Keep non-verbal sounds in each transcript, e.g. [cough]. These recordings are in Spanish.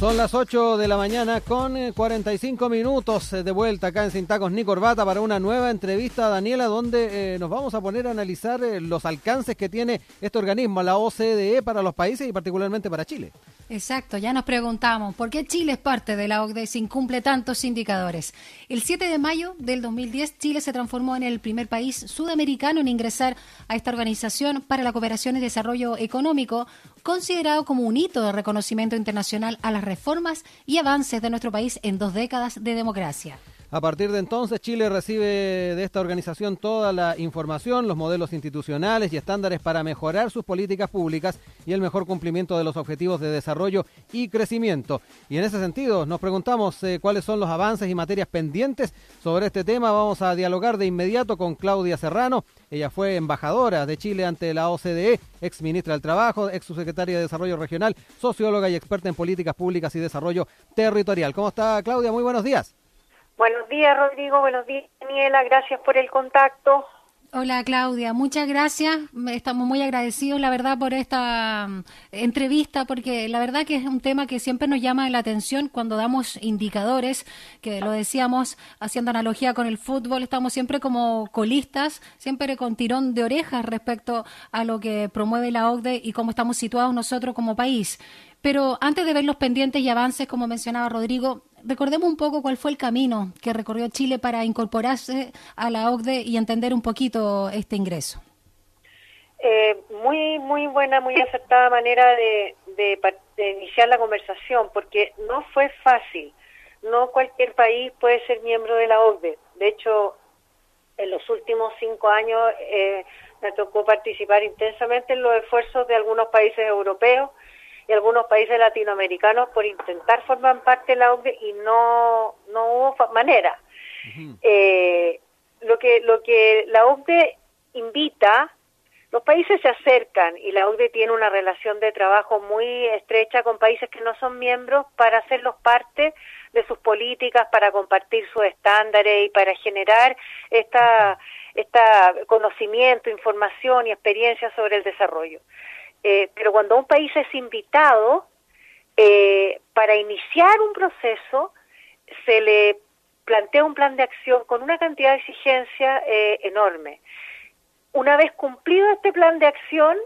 Son las 8 de la mañana con 45 eh, minutos eh, de vuelta acá en Sin Tacos ni Corbata para una nueva entrevista a Daniela donde eh, nos vamos a poner a analizar los alcances que tiene este organismo, la OCDE, para los países y particularmente para Chile. Exacto, ya nos preguntamos, ¿por qué Chile es parte de la OCDE sin cumple tantos indicadores? El 7 de mayo del 2010, Chile se transformó en el primer país sudamericano en ingresar a esta organización para la cooperación y desarrollo económico, considerado como un hito de reconocimiento internacional a las reformas y avances de nuestro país en dos décadas de democracia. A partir de entonces, Chile recibe de esta organización toda la información, los modelos institucionales y estándares para mejorar sus políticas públicas y el mejor cumplimiento de los objetivos de desarrollo y crecimiento. Y en ese sentido, nos preguntamos eh, cuáles son los avances y materias pendientes sobre este tema. Vamos a dialogar de inmediato con Claudia Serrano. Ella fue embajadora de Chile ante la OCDE, ex ministra del Trabajo, ex subsecretaria de Desarrollo Regional, socióloga y experta en políticas públicas y desarrollo territorial. ¿Cómo está Claudia? Muy buenos días. Buenos días, Rodrigo. Buenos días, Daniela. Gracias por el contacto. Hola Claudia, muchas gracias. Estamos muy agradecidos, la verdad, por esta mm, entrevista, porque la verdad que es un tema que siempre nos llama la atención cuando damos indicadores, que lo decíamos haciendo analogía con el fútbol, estamos siempre como colistas, siempre con tirón de orejas respecto a lo que promueve la OCDE y cómo estamos situados nosotros como país. Pero antes de ver los pendientes y avances, como mencionaba Rodrigo, recordemos un poco cuál fue el camino que recorrió Chile para incorporarse a la OCDE y entender un poquito este ingreso. Eh, muy, muy buena, muy acertada manera de, iniciar la conversación, porque no fue fácil. No cualquier país puede ser miembro de la OCDE. De hecho, en los últimos cinco años eh, me tocó participar intensamente en los esfuerzos de algunos países europeos y algunos países latinoamericanos por intentar formar parte de la OCDE y no, no hubo manera. eh, lo, que, lo que la OCDE invita, los países se acercan y la OCDE tiene una relación de trabajo muy estrecha con países que no son miembros para hacerlos parte de sus políticas, para compartir sus estándares y para generar esta, esta conocimiento, información y experiencia sobre el desarrollo. Eh, pero cuando un país es invitado eh, para iniciar un proceso, se le plantea un plan de acción con una cantidad de exigencia eh, enorme. Una vez cumplido este plan de acción,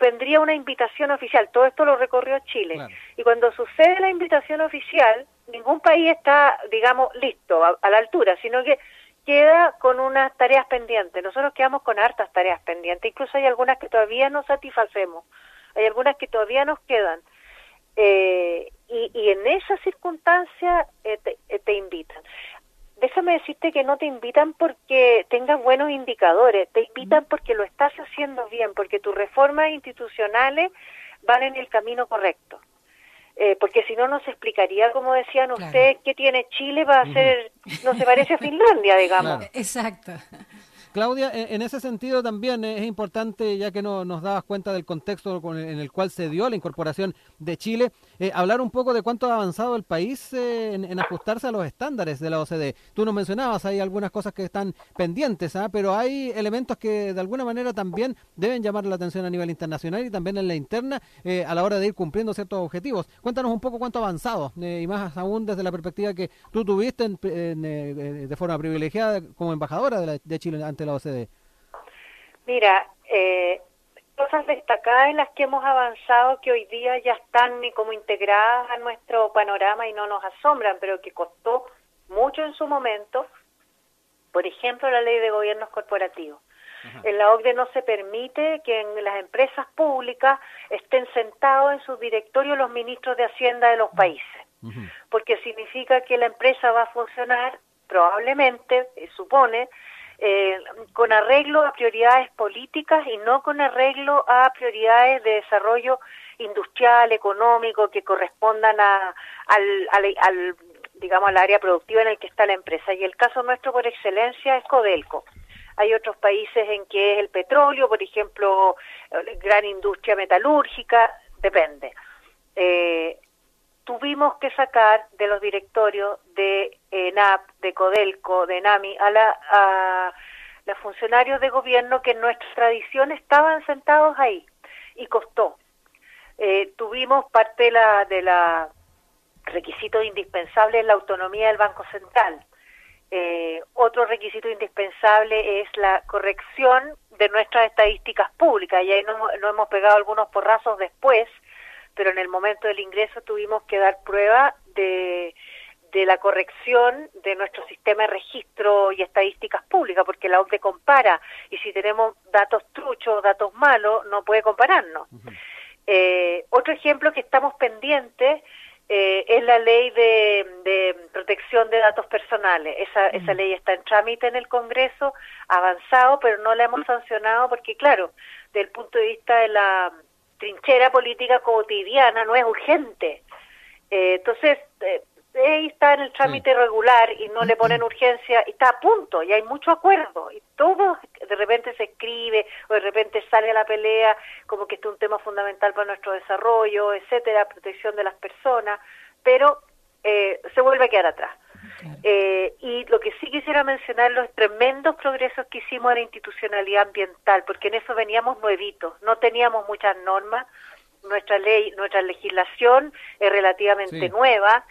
vendría una invitación oficial. Todo esto lo recorrió Chile. Y cuando sucede la invitación oficial, ningún país está, digamos, listo a la altura, sino que queda con unas tareas pendientes. Nosotros quedamos con hartas tareas pendientes, incluso hay algunas que todavía no satisfacemos, hay algunas que todavía nos quedan. Eh, y, en esas circunstancias eh, eh, te, invitan. Déjame decirte que no te invitan porque tengas buenos indicadores, te invitan porque lo estás haciendo bien, porque tus reformas institucionales van en el camino correcto. Eh, porque si no, no se explicaría, como decían ustedes, qué tiene Chile para hacer, no se parece a Finlandia, [laughs] digamos. Exacto. Claudia, en ese sentido también es importante, ya que no, nos dabas cuenta del contexto en el cual se dio la incorporación de Chile, eh, hablar un poco de cuánto ha avanzado el país eh, en, ajustarse a los estándares de la OCDE. Tú nos mencionabas, hay algunas cosas que están pendientes, ¿ah? pero hay elementos que de alguna manera también deben llamar la atención a nivel internacional y también en la interna eh, a la hora de ir cumpliendo ciertos objetivos. Cuéntanos un poco cuánto ha avanzado y más aún desde la perspectiva que tú tuviste de forma privilegiada como embajadora de, de Chile ante la OCDE? Mira, eh, cosas destacadas en las que hemos avanzado que hoy día ya están como integradas a nuestro panorama y no nos asombran, pero que costó mucho en su momento, por ejemplo, la ley de gobiernos corporativos. En la OCDE no se permite que en las empresas públicas estén sentados en sus directorios los ministros de Hacienda de los países, porque significa que la empresa va a funcionar probablemente, eh, supone, eh, con arreglo a prioridades políticas y no con arreglo a prioridades de desarrollo industrial, económico, que correspondan a, al, al, digamos, al área productiva en el que está la empresa. Y el caso nuestro por excelencia es Codelco. Hay otros países en que es el petróleo, por ejemplo, eh, gran industria metalúrgica, depende. Eh, tuvimos que sacar de los directorios de ENAP, de Codelco, de NAMI, a, la, a los funcionarios de gobierno que en nuestra tradición estaban sentados ahí y costó. Eh, tuvimos parte de la, de la requisito indispensable es la autonomía del Banco Central. Eh, otro requisito indispensable es la corrección de nuestras estadísticas públicas, y ahí no, no hemos pegado algunos porrazos después, pero en el momento del ingreso tuvimos que dar prueba de, de la corrección de nuestro sistema de registro y estadísticas públicas, porque la OCDE compara, y si tenemos datos truchos, datos malos, no puede compararnos. eh, otro ejemplo que estamos pendientes eh, es la ley de, de, protección de datos personales. Esa, esa ley está en trámite en el Congreso, avanzado, pero no la hemos sancionado porque, claro, desde el punto de vista de la trinchera política cotidiana no es urgente. Eh, entonces, eh, ahí está en el trámite sí. regular y no le ponen urgencia y está a punto y hay mucho acuerdo y todo de repente se escribe o de repente sale a la pelea como que este es un tema fundamental para nuestro desarrollo, etcétera, protección de las personas, pero eh, se vuelve a quedar atrás. Claro. Eh, y lo que sí quisiera mencionar los tremendos progresos que hicimos en la institucionalidad ambiental, porque en eso veníamos nuevitos, no teníamos muchas normas, nuestra ley, nuestra legislación es relativamente sí. nueva,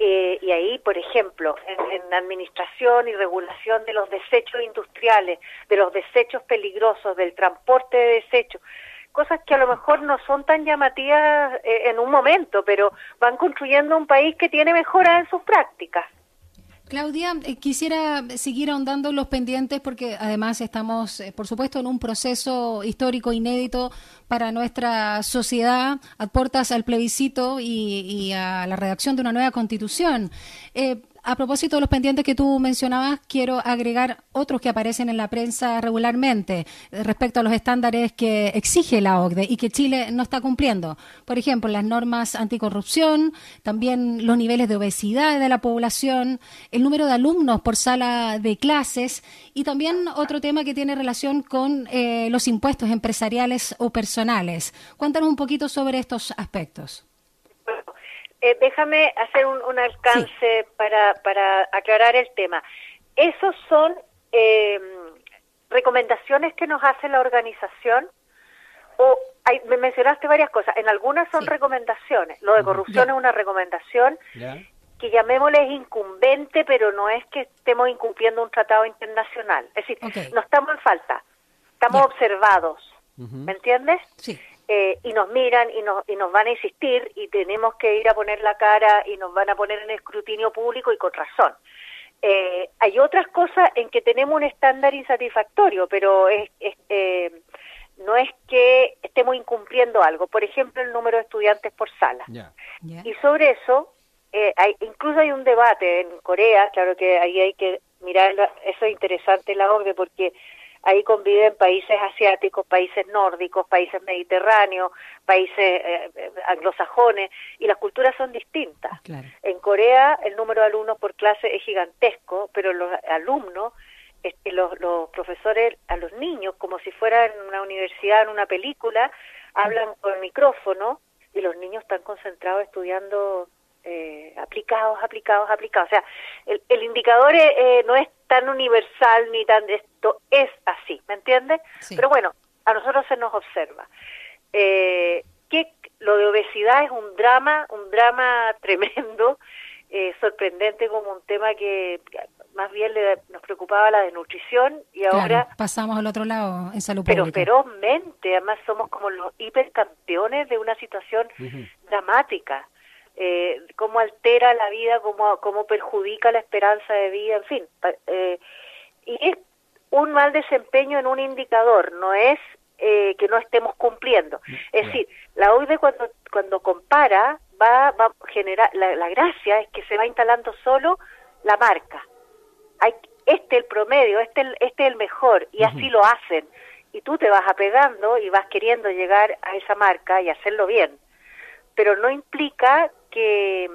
eh, y ahí, por ejemplo, en, en, administración y regulación de los desechos industriales, de los desechos peligrosos, del transporte de desechos, cosas que a lo mejor no son tan llamativas eh, en un momento, pero van construyendo un país que tiene mejoras en sus prácticas. Claudia, eh, quisiera seguir ahondando los pendientes porque además estamos, eh, por supuesto, en un proceso histórico inédito para nuestra sociedad, a puertas al plebiscito y, y a la redacción de una nueva constitución. Eh, a propósito de los pendientes que tú mencionabas, quiero agregar otros que aparecen en la prensa regularmente respecto a los estándares que exige la OCDE y que Chile no está cumpliendo. Por ejemplo, las normas anticorrupción, también los niveles de obesidad de la población, el número de alumnos por sala de clases y también otro tema que tiene relación con eh, los impuestos empresariales o personales. Cuéntanos un poquito sobre estos aspectos. Eh, déjame hacer un, un alcance sí. para, para aclarar el tema. Esos son eh, recomendaciones que nos hace la organización o hay, me mencionaste varias cosas. En algunas son sí. recomendaciones. Lo de corrupción yeah. es una recomendación yeah. que llamémosle es incumbente, pero no es que estemos incumpliendo un tratado internacional. Es decir, okay. no estamos en falta, estamos yeah. observados. Uh -huh. ¿Me entiendes? Sí eh, y nos miran y nos, y nos van a insistir y tenemos que ir a poner la cara y nos van a poner en escrutinio público y con razón. Eh, hay otras cosas en que tenemos un estándar insatisfactorio, pero es, es eh, no es que estemos incumpliendo algo. Por ejemplo, el número de estudiantes por sala. Yeah. Yeah. Y sobre eso, eh, hay, incluso hay un debate en Corea, claro que ahí hay que mirar, eso es interesante la OCDE porque ahí conviven países asiáticos, países nórdicos, países mediterráneos, países eh, anglosajones, y las culturas son distintas. Claro. En Corea el número de alumnos por clase es gigantesco, pero los alumnos, este, los, los profesores a los niños, como si fueran en una universidad, en una película, hablan por micrófono y los niños están concentrados estudiando eh, aplicados, aplicados, aplicados. O sea, el, el indicador eh, no es tan universal ni tan esto es así, ¿me entiendes? Sí. Pero bueno, a nosotros se nos observa. Eh, que lo de obesidad es un drama, un drama [laughs] tremendo, eh, sorprendente como un tema que más bien le, nos preocupaba la desnutrición y claro, ahora pasamos al otro lado en salud pero pública. ferozmente, además somos como los hipercampeones de una situación uh -huh. dramática eh, cómo altera la vida, cómo, cómo perjudica la esperanza de vida, en fin. Eh, y es un mal desempeño en un indicador, no es eh, que no estemos cumpliendo. Es decir, la OIDE cuando, cuando compara va, va a generar, la, la gracia es que se va instalando solo la marca. Hay, este el promedio, este el, este el mejor, y así uh -huh. lo hacen. Y tú te vas apegando y vas queriendo llegar a esa marca y hacerlo bien. Pero no implica que,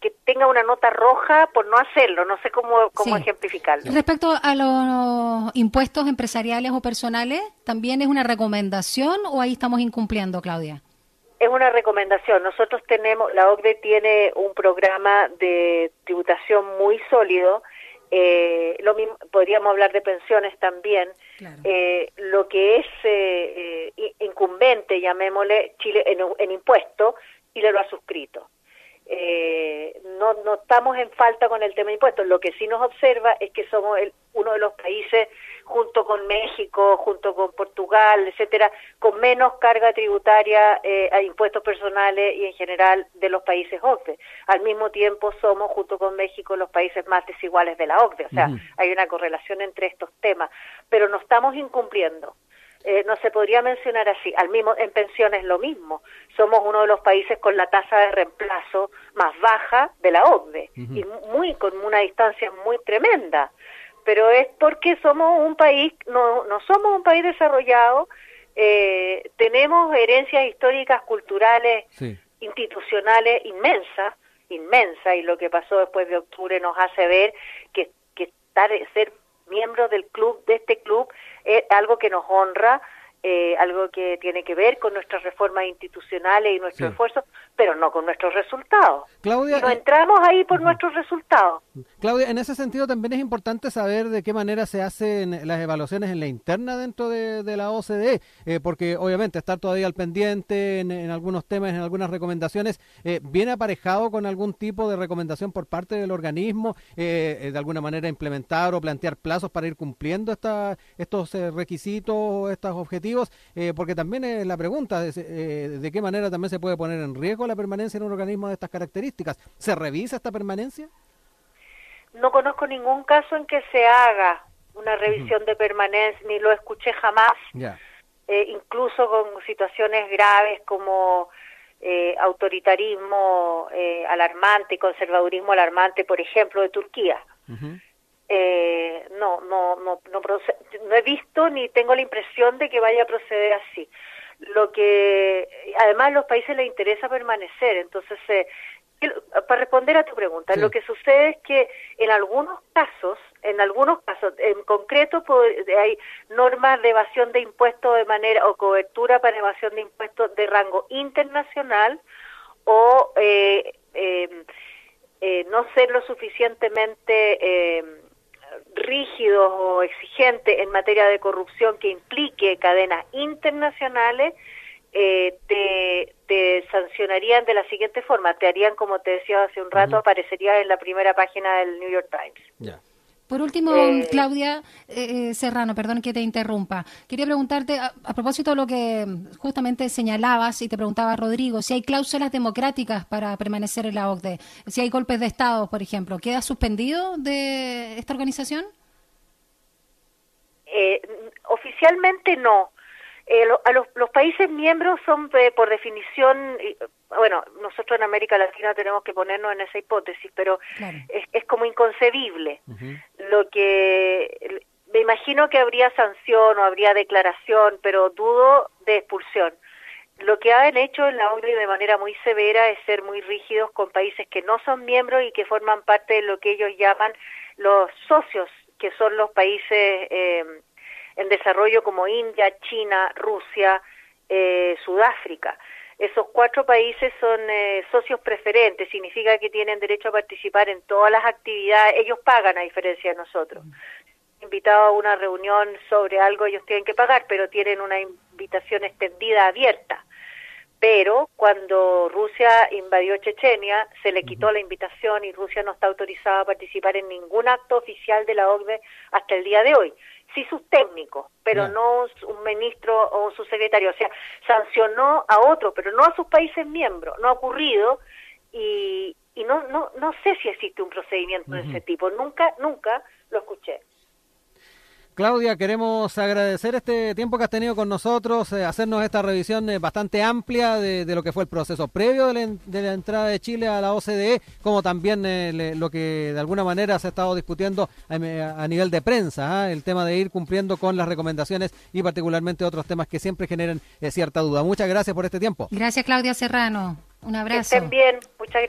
que tenga una nota roja por no hacerlo, no sé cómo, cómo sí. ejemplificarlo. Respecto a los impuestos empresariales o personales, ¿también es una recomendación o ahí estamos incumpliendo, Claudia? Es una recomendación. Nosotros tenemos, la OCDE tiene un programa de tributación muy sólido. Eh, lo mismo, podríamos hablar de pensiones también. Claro. Eh, lo que es eh, incumbente, llamémosle, Chile en, en impuestos, Chile lo ha suscrito eh, no, no estamos en falta con el tema de impuestos. Lo que sí nos observa es que somos el, uno de los países, junto con México, junto con Portugal, etcétera, con menos carga tributaria eh, a impuestos personales y en general de los países OCDE. Al mismo tiempo somos, junto con México, los países más desiguales de la OCDE. O sea, hay una correlación entre estos temas, pero no estamos incumpliendo. Eh, no se podría mencionar así. Al mismo, en pensiones lo mismo. Somos uno de los países con la tasa de reemplazo más baja de la OCDE y muy con una distancia muy tremenda. Pero es porque somos un país, no, no somos un país desarrollado, eh, tenemos herencias históricas, culturales, institucionales inmensas, inmensa y lo que pasó después de octubre nos hace ver que, que estar, ser miembros del club, de este club, es algo que nos honra, eh, algo que tiene que ver con nuestras reformas institucionales y nuestro esfuerzo, pero no con nuestros resultados. Claudia, no eh, entramos ahí por nuestros resultados. Claudia, en ese sentido también es importante saber de qué manera se hacen las evaluaciones en la interna dentro de, la OCDE, eh, porque obviamente estar todavía al pendiente en, algunos temas, en algunas recomendaciones, eh, viene aparejado con algún tipo de recomendación por parte del organismo, de alguna manera implementar o plantear plazos para ir cumpliendo esta, estos requisitos, estos objetivos, porque también es la pregunta de, de qué manera también se puede poner en riesgo la permanencia en un organismo de estas características. ¿Se revisa esta permanencia? No conozco ningún caso en que se haga una revisión de permanencia, ni lo escuché jamás, eh, incluso con situaciones graves como eh, autoritarismo eh, alarmante y conservadurismo alarmante, por ejemplo, de Turquía. No, no, no, no, no he visto ni tengo la impresión de que vaya a proceder así. Lo que además a los países les interesa permanecer, entonces eh, para responder a tu pregunta, lo que sucede es que en algunos casos, en algunos casos, en concreto hay normas de evasión de impuestos de manera o cobertura para evasión de impuestos de rango internacional o eh, em, eh, no ser lo suficientemente em, rígidos o exigentes en materia de corrupción que implique cadenas internacionales, eh, te, te, sancionarían de la siguiente forma, te harían, como te decía hace un rato, aparecería en la primera página del New York Times. Por último, eh, Claudia eh, Serrano, perdón que te interrumpa. Quería preguntarte, a, propósito de lo que justamente señalabas y te preguntaba Rodrigo, si hay cláusulas democráticas para permanecer en la OCDE, si hay golpes de Estado, por ejemplo, ¿queda suspendido de esta organización? Eh, oficialmente no. Eh, a los, los, países miembros son, eh, por definición, bueno, nosotros en América Latina tenemos que ponernos en esa hipótesis, pero es, es, como inconcebible. Lo que me imagino que habría sanción o habría declaración, pero dudo de expulsión. Lo que han hecho en la ONU de manera muy severa es ser muy rígidos con países que no son miembros y que forman parte de lo que ellos llaman los socios, que son los países eh, en desarrollo como India, China, Rusia, eh, Sudáfrica. Esos cuatro países son eh, socios preferentes, significa que tienen derecho a participar en todas las actividades, ellos pagan a diferencia de nosotros. Invitado a una reunión sobre algo, ellos tienen que pagar, pero tienen una invitación extendida, abierta. Pero cuando Rusia invadió Chechenia, se le quitó la invitación y Rusia no está autorizada a participar en ningún acto oficial de la OCDE hasta el día de hoy sí sus técnicos, pero no un ministro o su secretario. O sea, sancionó a otro, pero no a sus países miembros. No ha ocurrido y, y no, no, no sé si existe un procedimiento de ese tipo. Nunca, nunca. Claudia, queremos agradecer este tiempo que has tenido con nosotros, eh, hacernos esta revisión eh, bastante amplia de, lo que fue el proceso previo de la, entrada de Chile a la OCDE, como también eh, lo que de alguna manera se ha estado discutiendo a, nivel de prensa, ¿ah? el tema de ir cumpliendo con las recomendaciones y particularmente otros temas que siempre generan cierta duda. Muchas gracias por este tiempo. Gracias, Claudia Serrano. Un abrazo. Que estén bien. Muchas gracias.